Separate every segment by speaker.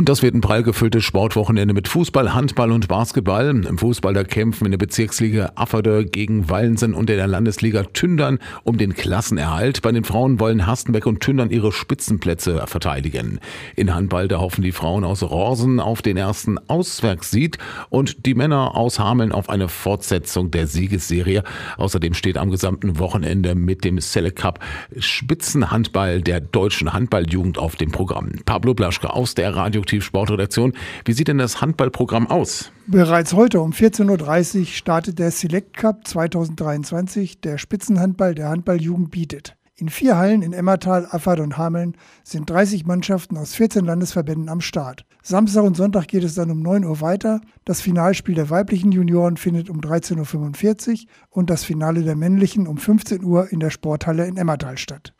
Speaker 1: Und das wird ein prall gefülltes Sportwochenende mit Fußball, Handball und Basketball. Im Fußball da kämpfen in der Bezirksliga Afferde gegen Wallensen und in der Landesliga Tündern um den Klassenerhalt. Bei den Frauen wollen Hastenbeck und Tündern ihre Spitzenplätze verteidigen. In Handball da hoffen die Frauen aus Rorsen auf den ersten Auswärtssieg und die Männer aus Hameln auf eine Fortsetzung der Siegesserie. Außerdem steht am gesamten Wochenende mit dem Select Cup Spitzenhandball der deutschen Handballjugend auf dem Programm. Pablo Blaschke aus der Radio Radioaktiv Sportredaktion. Wie sieht denn das Handballprogramm aus?
Speaker 2: Bereits heute um 14.30 Uhr startet der Select Cup 2023, der Spitzenhandball der Handballjugend bietet. In vier Hallen in Emmertal, Affert und Hameln sind 30 Mannschaften aus 14 Landesverbänden am Start. Samstag und Sonntag geht es dann um 9 Uhr weiter. Das Finalspiel der weiblichen Junioren findet um 13.45 Uhr und das Finale der männlichen um 15 Uhr in der Sporthalle in Emmertal statt.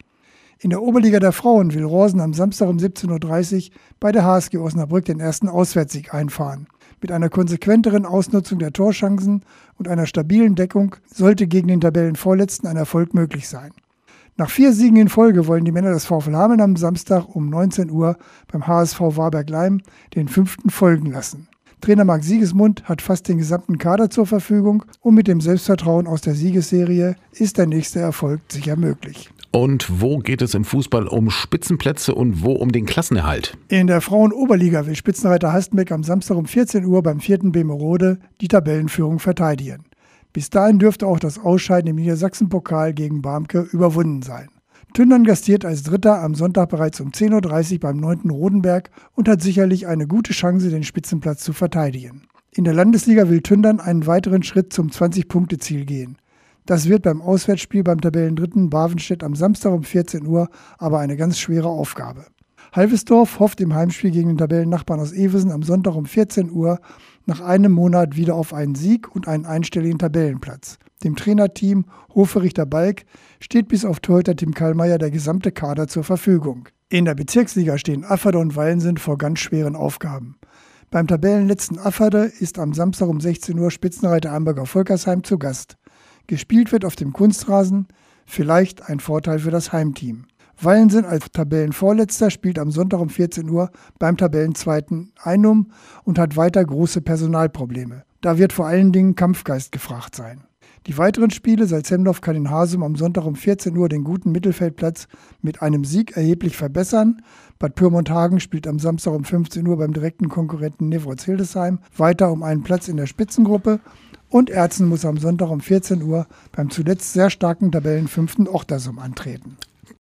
Speaker 2: In der Oberliga der Frauen will Rosen am Samstag um 17.30 Uhr bei der HSG Osnabrück den ersten Auswärtssieg einfahren. Mit einer konsequenteren Ausnutzung der Torchancen und einer stabilen Deckung sollte gegen den Tabellenvorletzten ein Erfolg möglich sein. Nach vier Siegen in Folge wollen die Männer des VfL Hameln am Samstag um 19 Uhr beim HSV Warberg-Leim den fünften folgen lassen. Trainer Marc Siegesmund hat fast den gesamten Kader zur Verfügung und mit dem Selbstvertrauen aus der Siegesserie ist der nächste Erfolg sicher möglich.
Speaker 1: Und wo geht es im Fußball um Spitzenplätze und wo um den Klassenerhalt?
Speaker 2: In der Frauen-Oberliga will Spitzenreiter Hastenbeck am Samstag um 14 Uhr beim vierten Bemerode die Tabellenführung verteidigen. Bis dahin dürfte auch das Ausscheiden im Niedersachsen-Pokal gegen Barmke überwunden sein. Tündern gastiert als Dritter am Sonntag bereits um 10.30 Uhr beim 9. Rodenberg und hat sicherlich eine gute Chance, den Spitzenplatz zu verteidigen. In der Landesliga will Tündern einen weiteren Schritt zum 20-Punkte-Ziel gehen. Das wird beim Auswärtsspiel beim Tabellendritten Bavenstedt am Samstag um 14 Uhr aber eine ganz schwere Aufgabe. Halvesdorf hofft im Heimspiel gegen den Tabellennachbarn aus Evesen am Sonntag um 14 Uhr nach einem Monat wieder auf einen Sieg und einen einstelligen Tabellenplatz. Dem Trainerteam Hoferichter Balk steht bis auf Torhüter Tim Kallmeier der gesamte Kader zur Verfügung. In der Bezirksliga stehen Afferde und Wallensen vor ganz schweren Aufgaben. Beim Tabellenletzten Afferde ist am Samstag um 16 Uhr Spitzenreiter Amberger Volkersheim zu Gast. Gespielt wird auf dem Kunstrasen, vielleicht ein Vorteil für das Heimteam. Wallensen als Tabellenvorletzter spielt am Sonntag um 14 Uhr beim Tabellenzweiten Einum und hat weiter große Personalprobleme. Da wird vor allen Dingen Kampfgeist gefragt sein. Die weiteren Spiele Salzendorf kann in Hasum am Sonntag um 14 Uhr den guten Mittelfeldplatz mit einem Sieg erheblich verbessern. Bad Pyrmonthagen spielt am Samstag um 15 Uhr beim direkten Konkurrenten Nevroz-Hildesheim weiter um einen Platz in der Spitzengruppe und Erzen muss am Sonntag um 14 Uhr beim zuletzt sehr starken Tabellenfünften Ochtersum antreten.